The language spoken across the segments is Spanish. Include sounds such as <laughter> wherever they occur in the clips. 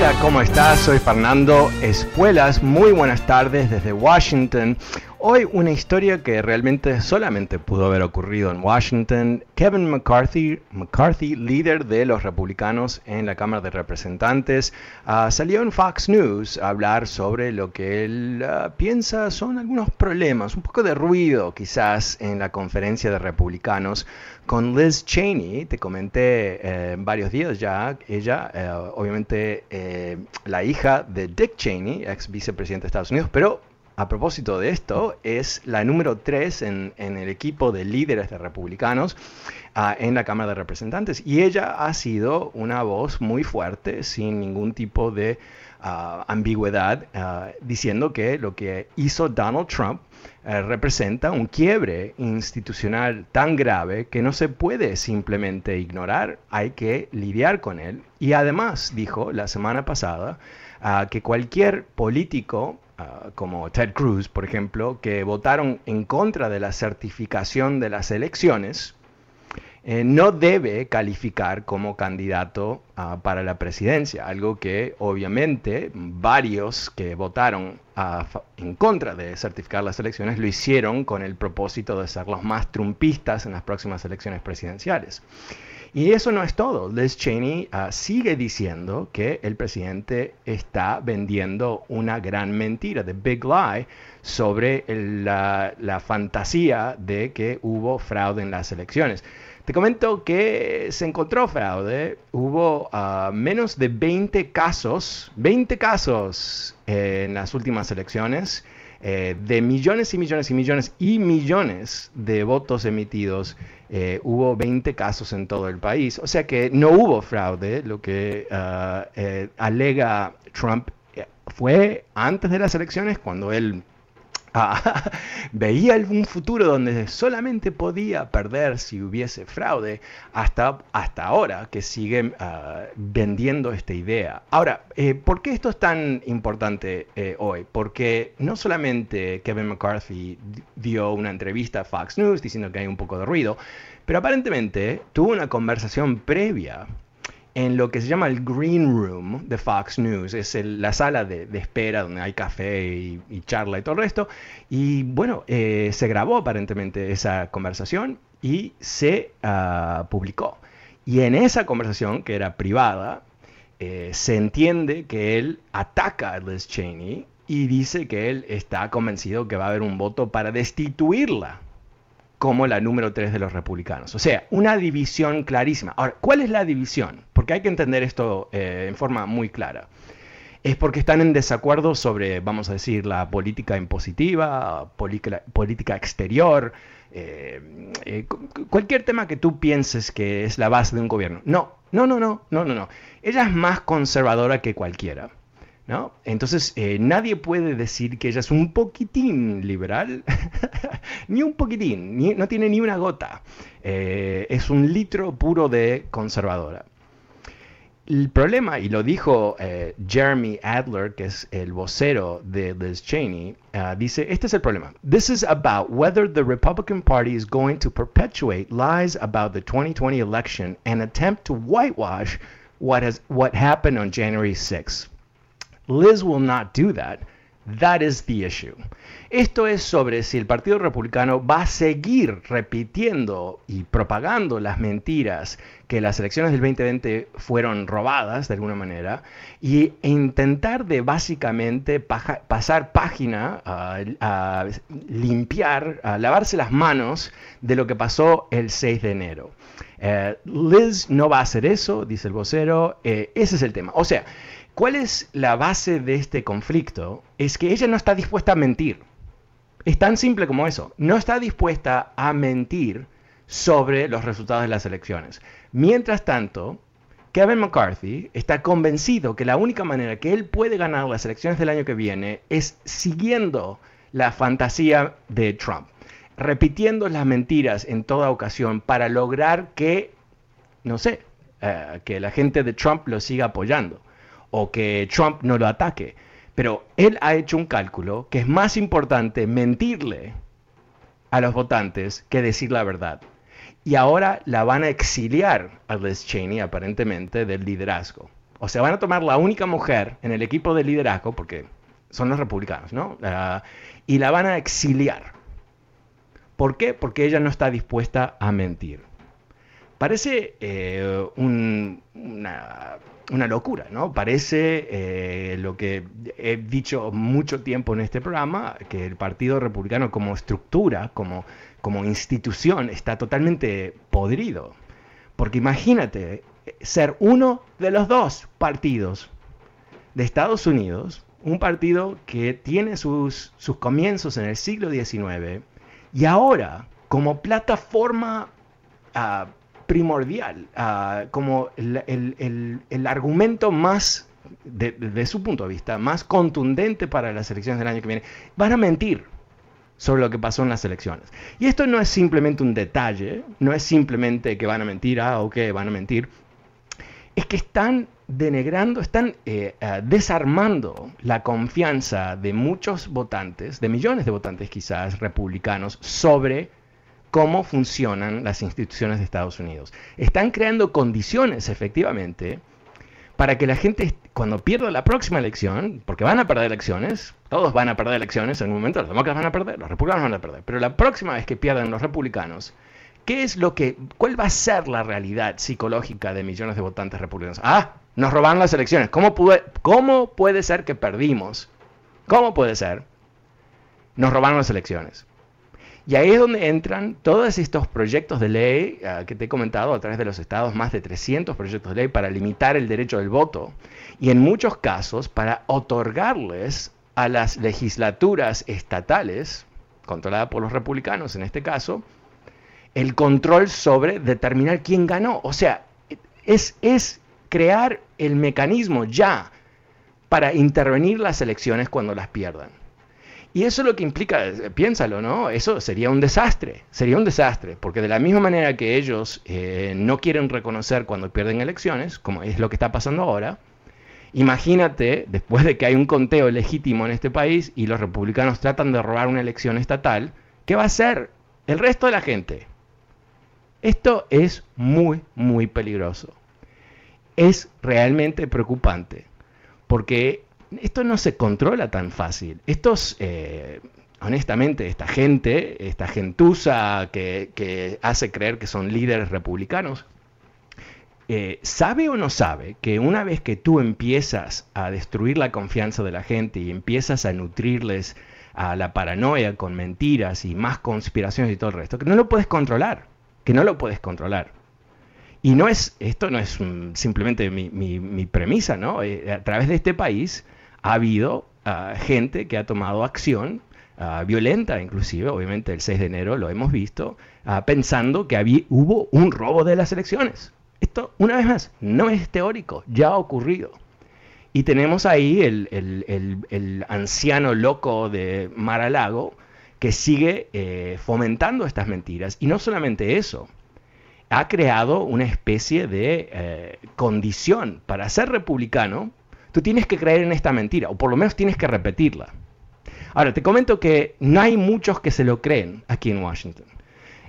Hola, ¿cómo estás? Soy Fernando Espuelas. Muy buenas tardes desde Washington. Hoy una historia que realmente solamente pudo haber ocurrido en Washington. Kevin McCarthy, McCarthy líder de los republicanos en la Cámara de Representantes, ah, salió en Fox News a hablar sobre lo que él ah, piensa son algunos problemas, un poco de ruido quizás en la conferencia de republicanos con Liz Cheney. Te comenté eh, varios días ya, ella eh, obviamente eh, la hija de Dick Cheney, ex vicepresidente de Estados Unidos, pero a propósito de esto, es la número 3 en, el equipo de líderes de republicanos ah, en la Cámara de Representantes. Y ella ha sido una voz muy fuerte, sin ningún tipo de ah, ambigüedad, ah, diciendo que lo que hizo Donald Trump eh, representa un quiebre institucional tan grave que no se puede simplemente ignorar, hay que lidiar con él. Y además dijo la semana pasada que cualquier político Ah, como Ted Cruz, por ejemplo, que votaron en contra de la certificación de las elecciones, eh, no debe calificar como candidato ah, para la presidencia, algo que obviamente varios que votaron ah, en contra de certificar las elecciones lo hicieron con el propósito de ser los más trumpistas en las próximas elecciones presidenciales. Y eso no es todo. Liz Cheney ah, sigue diciendo que el presidente está vendiendo una gran mentira, the big lie, sobre la, fantasía de que hubo fraude en las elecciones. Te comento que se encontró fraude, hubo ah, menos de 20 casos, 20 casos en las últimas elecciones. Eh, de millones y millones y millones y millones de votos emitidos, eh, hubo 20 casos en todo el país. O sea que no hubo fraude. Lo que ah, eh, alega Trump fue antes de las elecciones, cuando él Ah, <laughs> veía un futuro donde solamente podía perder si hubiese fraude hasta, hasta ahora que siguen ah, vendiendo esta idea. Ahora, eh, ¿por qué esto es tan importante eh, hoy? Porque no solamente Kevin McCarthy dio una entrevista a Fox News diciendo que hay un poco de ruido, pero aparentemente tuvo una conversación previa en lo que se llama el Green Room de Fox News. Es la sala de, espera donde hay café y, charla y todo el resto. Y bueno, eh, se grabó aparentemente esa conversación y se ah, publicó. Y en esa conversación, que era privada, eh, se entiende que él ataca a Liz Cheney y dice que él está convencido que va a haber un voto para destituirla como la número 3 de los republicanos. O sea, una división clarísima. Ahora, ¿cuál es la división? Porque hay que entender esto eh, en forma muy clara. Es porque están en desacuerdo sobre, vamos a decir, la política impositiva, política, exterior, eh, eh, cualquier tema que tú pienses que es la base de un gobierno. No, no, no, no, no, no, no. Ella es más conservadora que cualquiera. Entonces, eh, nadie puede decir que ella es un poquitín liberal, <laughs> ni un poquitín, no tiene ni una gota. Eh, es un litro puro de conservadora. el problema, y lo dijo eh, Jeremy Adler, que es el vocero de Liz Cheney, uh, dice, este es el problema. This is about whether the Republican Party is going to perpetuate lies about the 2020 election and attempt to whitewash what, has, what happened on January 6th. Liz will not do that. That is the issue. Esto es sobre si el Partido Republicano va a seguir repitiendo y propagando las mentiras que las elecciones del 2020 fueron robadas de alguna manera y intentar de básicamente pasar página limpiar, lavarse las manos de lo que pasó el 6 de enero. Eh, Liz no va a hacer eso, dice el vocero, eh, ese es el tema. O sea, ¿cuál es la base de este conflicto? Es que ella no está dispuesta a mentir. Es tan simple como eso. No está dispuesta a mentir sobre los resultados de las elecciones. Mientras tanto, Kevin McCarthy está convencido que la única manera que él puede ganar las elecciones del año que viene es siguiendo la fantasía de Trump, repitiendo las mentiras en toda ocasión para lograr que, no sé, eh, que la gente de Trump lo siga apoyando o que Trump no lo ataque. Pero él ha hecho un cálculo que es más importante mentirle a los votantes que decir la verdad. Y ahora la van a exiliar a Liz Cheney, aparentemente, del liderazgo. O sea, van a tomar la única mujer en el equipo de liderazgo, porque son los republicanos, ¿no? Ah, y la van a exiliar. ¿Por qué? Porque ella no está dispuesta a mentir. Parece eh, una una locura, ¿no? Parece eh, lo que he dicho mucho tiempo en este programa, que el Partido Republicano como estructura, como, como institución, está totalmente podrido. Porque imagínate ser uno de los dos partidos de Estados Unidos, un partido que tiene sus, sus comienzos en el siglo XIX y ahora como plataforma uh, primordial, ah, como el, argumento más, desde su punto de vista, más contundente para las elecciones del año que viene. Van a mentir sobre lo que pasó en las elecciones. Y esto no es simplemente un detalle, no es simplemente que van a mentir, ah, ok, van a mentir. Es que están denegrando, están eh, ah, desarmando la confianza de muchos votantes, de millones de votantes quizás republicanos, sobre cómo funcionan las instituciones de Estados Unidos. Están creando condiciones, efectivamente, para que la gente, cuando pierda la próxima elección, porque van a perder elecciones, todos van a perder elecciones, en un momento los demócratas van a perder, los republicanos van a perder, pero la próxima vez que pierdan los republicanos, ¿qué es lo que, cuál va a ser la realidad psicológica de millones de votantes republicanos? Ah, nos robaron las elecciones. ¿Cómo cómo puede ser que perdimos? ¿Cómo puede ser? Nos robaron las elecciones. Y ahí es donde entran todos estos proyectos de ley ah, que te he comentado a través de los estados, más de 300 proyectos de ley para limitar el derecho del voto y en muchos casos para otorgarles a las legislaturas estatales, controladas por los republicanos en este caso, el control sobre determinar quién ganó. O sea, es, es crear el mecanismo ya para intervenir las elecciones cuando las pierdan. Y eso lo que implica, piénsalo, ¿no? Eso sería un desastre, sería un desastre, porque de la misma manera que ellos eh, no quieren reconocer cuando pierden elecciones, como es lo que está pasando ahora, imagínate, después de que hay un conteo legítimo en este país y los republicanos tratan de robar una elección estatal, ¿qué va a hacer el resto de la gente? Esto es muy, muy peligroso. Es realmente preocupante, porque esto no se controla tan fácil. Estos, eh, honestamente, esta gente, esta gentuza que, hace creer que son líderes republicanos, eh, ¿sabe o no sabe que una vez que tú empiezas a destruir la confianza de la gente y empiezas a nutrirles a la paranoia con mentiras y más conspiraciones y todo el resto, que no lo puedes controlar, que no lo puedes controlar? Y no es, esto no es simplemente mi, premisa, ¿no? Eh, a través de este país ha habido ah, gente que ha tomado acción ah, violenta, inclusive, obviamente el 6 de enero lo hemos visto, ah, pensando que había, hubo un robo de las elecciones. Esto, una vez más, no es teórico, ya ha ocurrido. Y tenemos ahí el, anciano loco de Mar-a-Lago que sigue eh, fomentando estas mentiras. Y no solamente eso, ha creado una especie de eh, condición para ser republicano. Tú tienes que creer en esta mentira, o por lo menos tienes que repetirla. Ahora, te comento que no hay muchos que se lo creen aquí en Washington.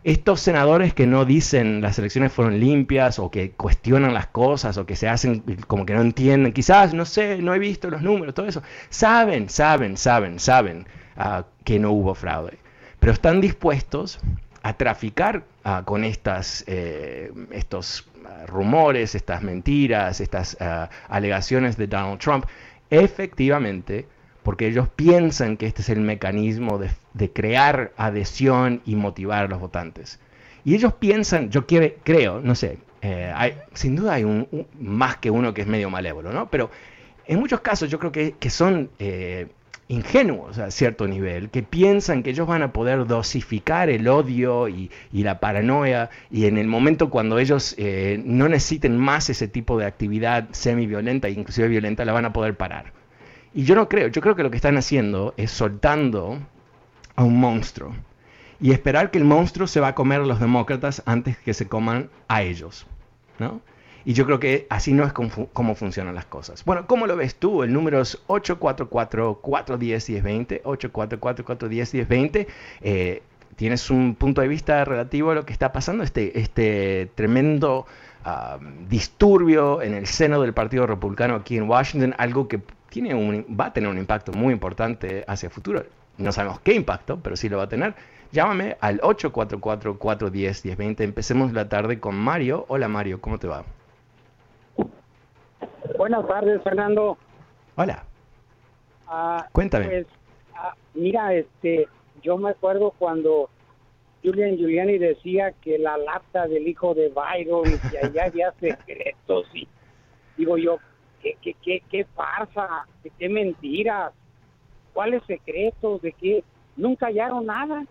Estos senadores que no dicen las elecciones fueron limpias o que cuestionan las cosas o que se hacen como que no entienden, quizás, no sé, no he visto los números, todo eso, saben, saben, saben, saben uh, que no hubo fraude, pero están dispuestos a traficar uh, con estas, eh, estos uh, rumores, estas mentiras, estas alegaciones de Donald Trump, efectivamente porque ellos piensan que este es el mecanismo de, crear adhesión y motivar a los votantes. Y ellos piensan, yo creo, no sé, eh, hay, sin duda hay un, más que uno que es medio malévolo, ¿no? Pero en muchos casos yo creo que, son eh, ingenuos a cierto nivel, que piensan que ellos van a poder dosificar el odio y, la paranoia y en el momento cuando ellos eh, no necesiten más ese tipo de actividad semi-violenta inclusive violenta, la van a poder parar. Y yo no creo, yo creo que lo que están haciendo es soltando a un monstruo y esperar que el monstruo se va a comer a los demócratas antes que se coman a ellos. ¿no? Y yo creo que así no es como, funcionan las cosas. Bueno, ¿cómo lo ves tú? El número es 844-410-1020, 844-410-1020. Eh, ¿Tienes un punto de vista relativo a lo que está pasando? Este, este tremendo disturbio en el seno del Partido Republicano aquí en Washington, algo que tiene un, va a tener un impacto muy importante hacia el futuro. No sabemos qué impacto, pero sí lo va a tener. Llámame al 844-410-1020. Empecemos la tarde con Mario. Hola Mario, ¿cómo te va? Buenas tardes, Fernando. Hola. Ah, Cuéntame. Pues, ah, mira, este, yo me acuerdo cuando Julian Giuliani decía que la lata del hijo de Byron, y allá había <laughs> secretos, y digo yo, qué, qué, qué, qué farsa, qué mentiras, cuáles secretos, de qué, nunca hallaron nada.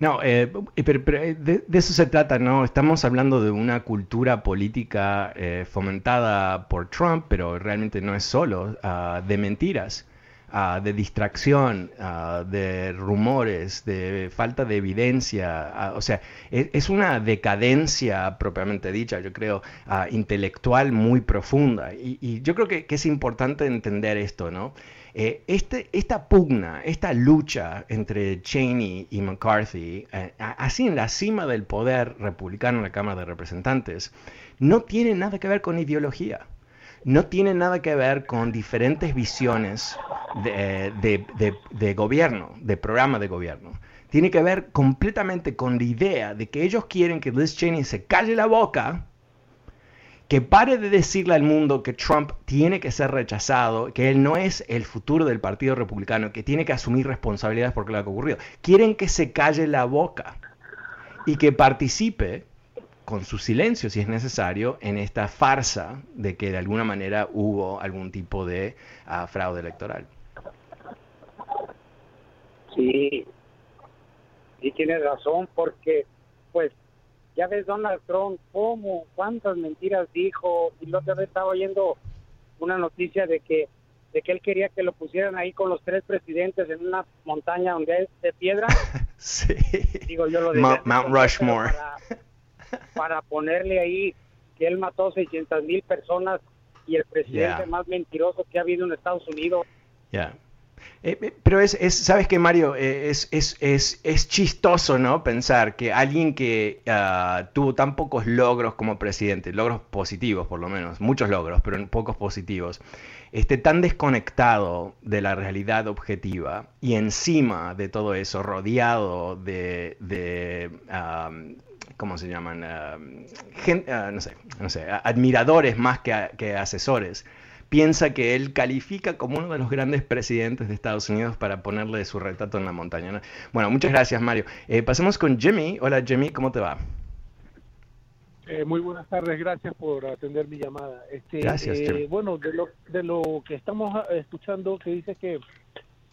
No. Eh, pero, eh, de, eso se trata, ¿no? Estamos hablando de una cultura política eh, fomentada por Trump, pero realmente no es solo uh, de mentiras. Ah, de distracción, ah, de rumores, de falta de evidencia. O sea, es, una decadencia propiamente dicha, yo creo, intelectual muy profunda. Y, yo creo que, es importante entender esto, ¿no? Eh, este, esta pugna, esta lucha entre Cheney y McCarthy, eh, así en la cima del poder republicano en la Cámara de Representantes, no tiene nada que ver con ideología no tiene nada que ver con diferentes visiones de, gobierno, de programa de gobierno. Tiene que ver completamente con la idea de que ellos quieren que Liz Cheney se calle la boca, que pare de decirle al mundo que Trump tiene que ser rechazado, que él no es el futuro del Partido Republicano, que tiene que asumir responsabilidades por lo que ha ocurrido. Quieren que se calle la boca y que participe con su silencio, si es necesario, en esta farsa de que de alguna manera hubo algún tipo de ah, fraude electoral. Sí, y tiene razón, porque pues ya ves Donald Trump, cómo, cuántas mentiras dijo, y la otra vez estaba oyendo una noticia de que de que él quería que lo pusieran ahí con los tres presidentes en una montaña donde es de piedra. <laughs> sí. Digo, yo lo Mount, Rushmore para ponerle ahí que él mató 600 mil personas y el presidente más mentiroso que ha habido en Estados Unidos. Ya. Eh, eh, pero es, es, ¿sabes qué, Mario? Eh, es, es, es, es, chistoso, ¿no? Pensar que alguien que ah, tuvo tan pocos logros como presidente, logros positivos por lo menos, muchos logros, pero pocos positivos, esté tan desconectado de la realidad objetiva y encima de todo eso, rodeado de, de ¿cómo se llaman? Ah, ah, no sé, no sé, admiradores más que, asesores, piensa que él califica como uno de los grandes presidentes de Estados Unidos para ponerle su retrato en la montaña. Bueno, muchas gracias, Mario. Eh, pasemos con Jimmy. Hola, Jimmy, ¿cómo te va? Eh, muy buenas tardes, gracias por atender mi llamada. Este, gracias. Eh, bueno, de lo, de lo que estamos escuchando, que dice que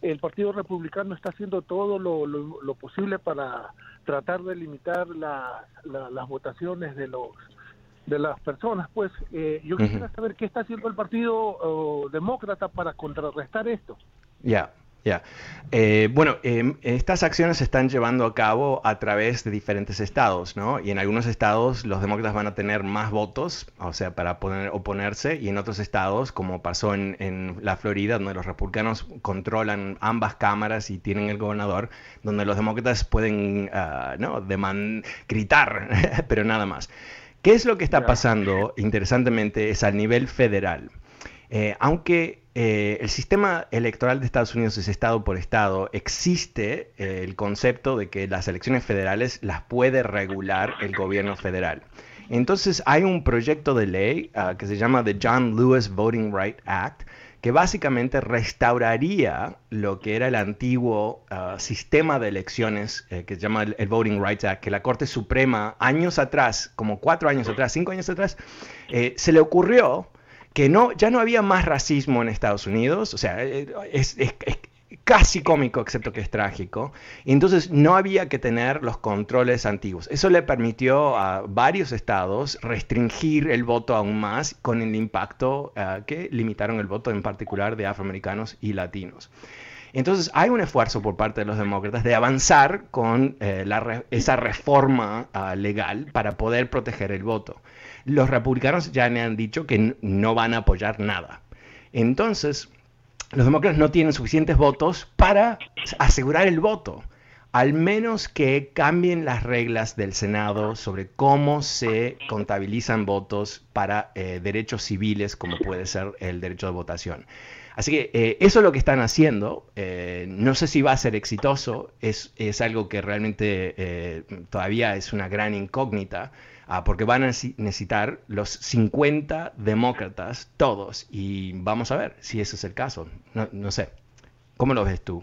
el Partido Republicano está haciendo todo lo, lo posible para tratar de limitar las votaciones de los de las personas, pues eh, yo quisiera saber qué está haciendo el Partido Demócrata para contrarrestar esto. Ya, Ya. Eh, bueno, em, estas acciones se están llevando a cabo a través de diferentes estados, ¿no? Y en algunos estados los demócratas van a tener más votos, o sea, para poder oponerse, y en otros estados, como pasó en, la Florida, donde los republicanos controlan ambas cámaras y tienen el gobernador, donde los demócratas pueden, uh, ¿no? gritar, <laughs> pero nada más. ¿Qué es lo que está pasando, interesantemente, es al nivel federal? Eh, aunque eh, el sistema electoral de Estados Unidos es estado por estado, existe eh, el concepto de que las elecciones federales las puede regular el gobierno federal. Entonces hay un proyecto de ley ah, que se llama The John Lewis Voting Right Act, que básicamente restauraría lo que era el antiguo ah, sistema de elecciones que se llama el, el, Voting Rights Act, que la Corte Suprema años atrás, como cuatro años atrás, cinco años atrás, se le ocurrió que no, ya no había más racismo en Estados Unidos, o sea, eh, es, casi cómico, excepto que es trágico, y entonces no había que tener los controles antiguos. Eso le permitió a varios estados restringir el voto aún más con el impacto eh, que limitaron el voto en particular de afroamericanos y latinos. Entonces hay un esfuerzo por parte de los demócratas de avanzar con eh, esa reforma ah, legal para poder proteger el voto los republicanos ya me han dicho que no van a apoyar nada. Entonces, los demócratas no tienen suficientes votos para asegurar el voto, al menos que cambien las reglas del Senado sobre cómo se contabilizan votos para eh, derechos civiles, como puede ser el derecho de votación. Así que eh, eso es lo que están haciendo. Eh, no sé si va a ser exitoso, es, es algo que realmente todavía es una gran incógnita. Ah, porque van a necesitar los 50 demócratas, todos, y vamos a ver si ese es el caso. No, sé, ¿cómo lo ves tú?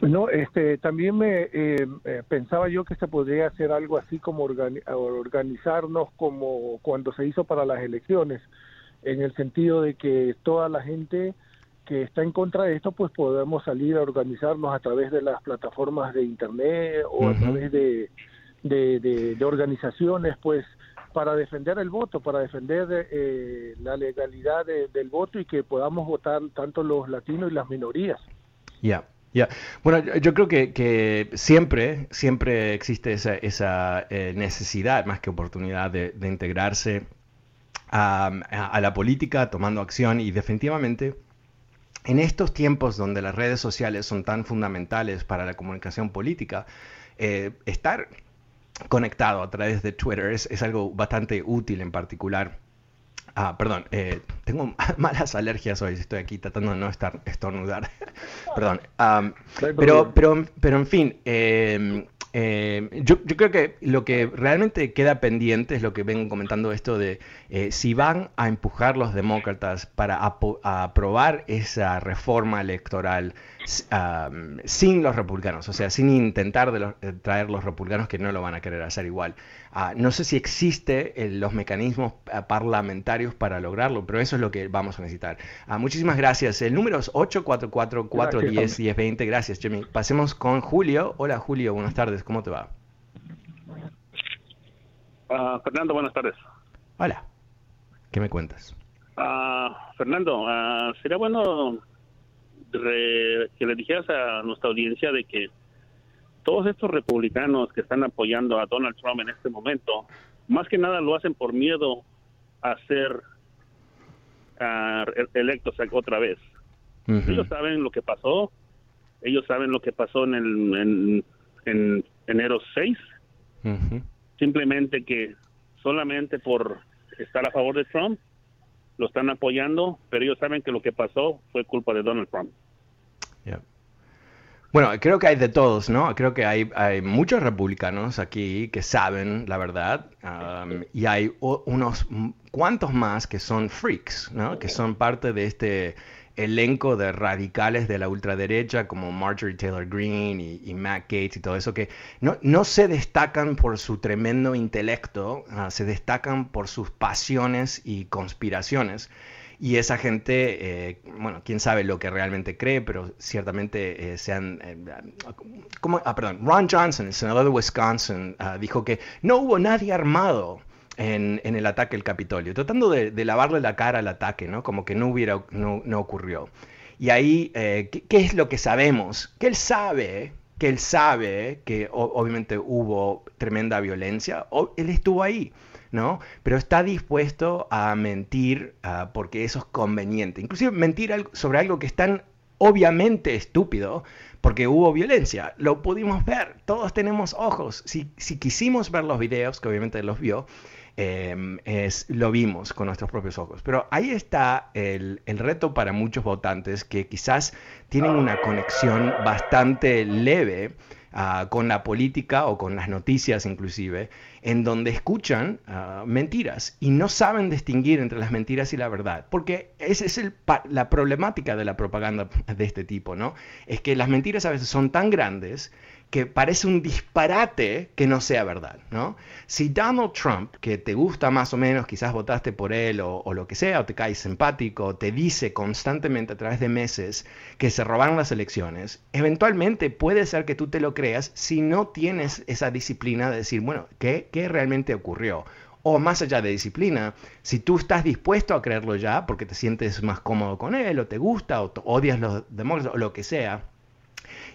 No, este, también me eh, eh, pensaba yo que se podría hacer algo así como organizarnos como cuando se hizo para las elecciones, en el sentido de que toda la gente que está en contra de esto, pues podemos salir a organizarnos a través de las plataformas de internet o a través de, de, organizaciones, pues, para defender el voto, para defender eh, la legalidad del voto y que podamos votar tanto los latinos y las minorías. Ya. Ya, bueno, yo creo que, siempre, siempre existe esa, esa eh, necesidad, más que oportunidad, de, integrarse a, la política, tomando acción y definitivamente en estos tiempos donde las redes sociales son tan fundamentales para la comunicación política, eh, estar conectado a través de Twitter es, algo bastante útil en particular. Ah, perdón, eh, tengo <laughs> malas alergias hoy, estoy aquí tratando de no estar estornudar. <laughs> perdón. pero, pero, pero en fin, em, em, yo, creo que lo que realmente queda pendiente es lo que vengo comentando esto de eh, si van a empujar los demócratas para aprobar esa reforma electoral sin los republicanos, o sea, sin intentar de eh, traer los republicanos que no lo van a querer hacer igual. Ah, no sé si existen eh, los mecanismos eh, parlamentarios para lograrlo, pero eso es lo que vamos a necesitar. Ah, muchísimas gracias. El número es 844-410-1020. Gracias, Jimmy. Pasemos con Julio. Hola, Julio. Buenas tardes. ¿Cómo te va? Ah, Fernando, buenas tardes. Hola. ¿Qué me cuentas? Fernando, sería bueno que le dijeras a nuestra audiencia de que todos estos republicanos que están apoyando a Donald Trump en este momento, más que nada lo hacen por miedo a ser electos otra vez. Ellos saben lo que pasó, ellos saben lo que pasó en, el, en, enero 6, simplemente que solamente por estar a favor de Trump lo están apoyando, pero ellos saben que lo que pasó fue culpa de Donald Trump. Bueno, creo que hay de todos, ¿no? Creo que hay, hay muchos republicanos aquí que saben la verdad um, y hay unos cuantos más que son freaks, ¿no? Que son parte de este elenco de radicales de la ultraderecha como Marjorie Taylor Greene y, Matt Gates y todo eso, que no, no se destacan por su tremendo intelecto, ah, se destacan por sus pasiones y conspiraciones. Y esa gente, eh, bueno, quién sabe lo que realmente cree, pero ciertamente eh, sean... Eh, ah, perdón, Ron Johnson, el senador de Wisconsin, ah, dijo que no hubo nadie armado en, el ataque al Capitolio, tratando de, lavarle la cara al ataque, ¿no? Como que no hubiera, no, no ocurrió. Y ahí, eh, ¿qué, es lo que sabemos? Que él sabe, que él sabe que obviamente hubo tremenda violencia, o, él estuvo ahí. ¿no? Pero está dispuesto a mentir ah, porque eso es conveniente. Inclusive mentir sobre algo que es tan obviamente estúpido, porque hubo violencia. Lo pudimos ver, todos tenemos ojos. Si, si quisimos ver los videos, que obviamente los vio, Em, es, lo vimos con nuestros propios ojos. Pero ahí está el, el, reto para muchos votantes que quizás tienen una conexión bastante leve ah, con la política o con las noticias inclusive, en donde escuchan ah, mentiras y no saben distinguir entre las mentiras y la verdad. Porque esa es el, la problemática de la propaganda de este tipo, ¿no? Es que las mentiras a veces son tan grandes que parece un disparate que no sea verdad, ¿no? Si Donald Trump, que te gusta más o menos, quizás votaste por él o, lo que sea, o te cae simpático, te dice constantemente a través de meses que se robaron las elecciones, eventualmente puede ser que tú te lo creas si no tienes esa disciplina de decir, bueno, ¿qué, qué realmente ocurrió? O más allá de disciplina, si tú estás dispuesto a creerlo ya porque te sientes más cómodo con él, o te gusta, o odias los demócratas, o lo que sea,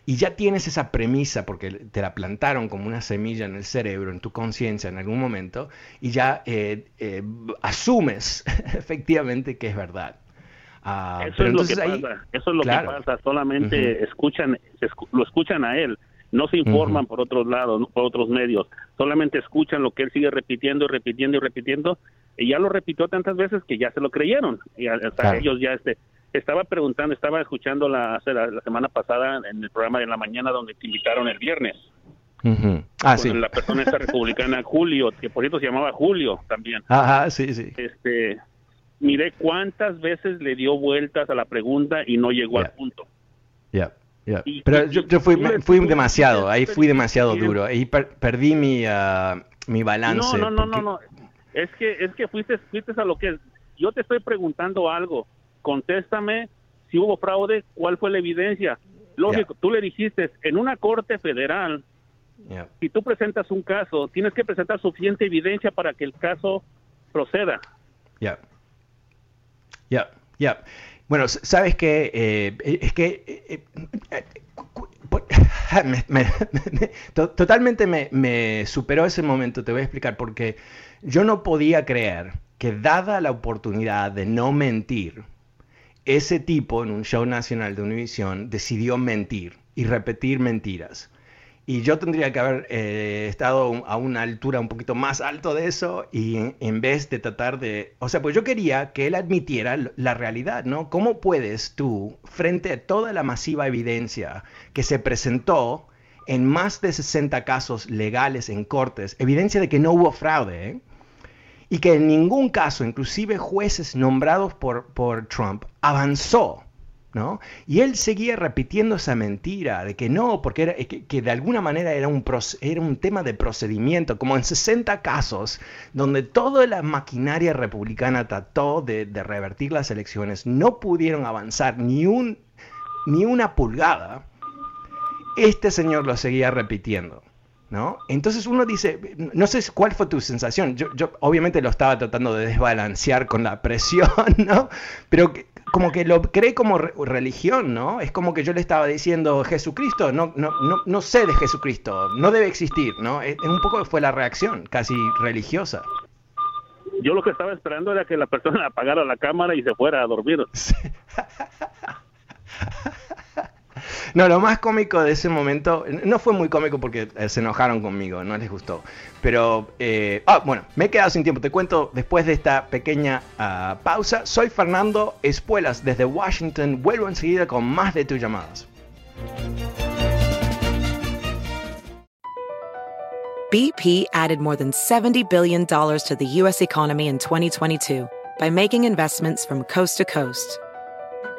y ya tienes esa premisa porque te la plantaron como una semilla en el cerebro, en tu conciencia en algún momento, y ya eh, eh, asumes <laughs> efectivamente que es verdad. Ah, eso, es lo que pasa, eso es lo que pasa, solamente escuchan, lo escuchan a él, no se informan por otros lados, por otros medios, solamente escuchan lo que él sigue repitiendo y repitiendo y repitiendo, y ya lo repitió tantas veces que ya se lo creyeron, y hasta ellos ya este, estaba preguntando, estaba escuchando la, la, semana pasada en el programa de la mañana donde te invitaron el viernes. Ah, sí. La persona esta republicana <laughs> Julio, que por cierto se llamaba Julio también. Ajá, sí, sí. Este, miré cuántas veces le dio vueltas a la pregunta y no llegó al punto. Ya, ya. Pero yo, yo fui, fui demasiado, ahí fui demasiado duro, ahí perdí mi, uh, mi balance. No, no, no, no, no, es que, es que fuiste, fuiste a lo que yo te estoy preguntando algo contéstame si hubo fraude, cuál fue la evidencia. Lógico, tú le dijiste, en una corte federal, si tú presentas un caso, tienes que presentar suficiente evidencia para que el caso proceda. Ya, ya, ya. Bueno, sabes que eh, es que eh, eh, <laughs> totalmente me, me superó ese momento. Te voy a explicar porque yo no podía creer que dada la oportunidad de no mentir, ese tipo en un show nacional de Univision decidió mentir y repetir mentiras. Y yo tendría que haber eh, estado a una altura un poquito más alto de eso y en, vez de tratar de... O sea, pues yo quería que él admitiera la realidad, ¿no? ¿Cómo puedes tú, frente a toda la masiva evidencia que se presentó en más de 60 casos legales en cortes, evidencia de que no hubo fraude, ¿eh? Y que en ningún caso, inclusive jueces nombrados por, Trump, avanzó. ¿no? Y él seguía repitiendo esa mentira de que no, porque era, que, de alguna manera era un, era un tema de procedimiento, como en 60 casos donde toda la maquinaria republicana trató de, de revertir las elecciones, no pudieron avanzar ni, un, ni una pulgada, este señor lo seguía repitiendo. ¿No? Entonces uno dice, no sé cuál fue tu sensación, yo, yo obviamente lo estaba tratando de desbalancear con la <laughs> presión, ¿no? Pero como que lo cree como religión, ¿no? Es como que yo le estaba diciendo, Jesucristo, no, no, no, no sé de Jesucristo, no debe existir, ¿no? Es, un poco fue la reacción, casi religiosa. Yo lo que estaba esperando era que la persona <laughs> apagara la cámara y se fuera a dormir. <laughs> No, lo más cómico de ese momento, no fue muy cómico porque eh, se enojaron conmigo, no les gustó. Pero, eh, ah, bueno, me he quedado sin tiempo. Te cuento después de esta pequeña ah, pausa. Soy Fernando Espuelas desde Washington. Vuelvo enseguida con más de tus llamadas. BP added more than $70 billion to the U.S. economy in 2022 by making investments from coast to coast.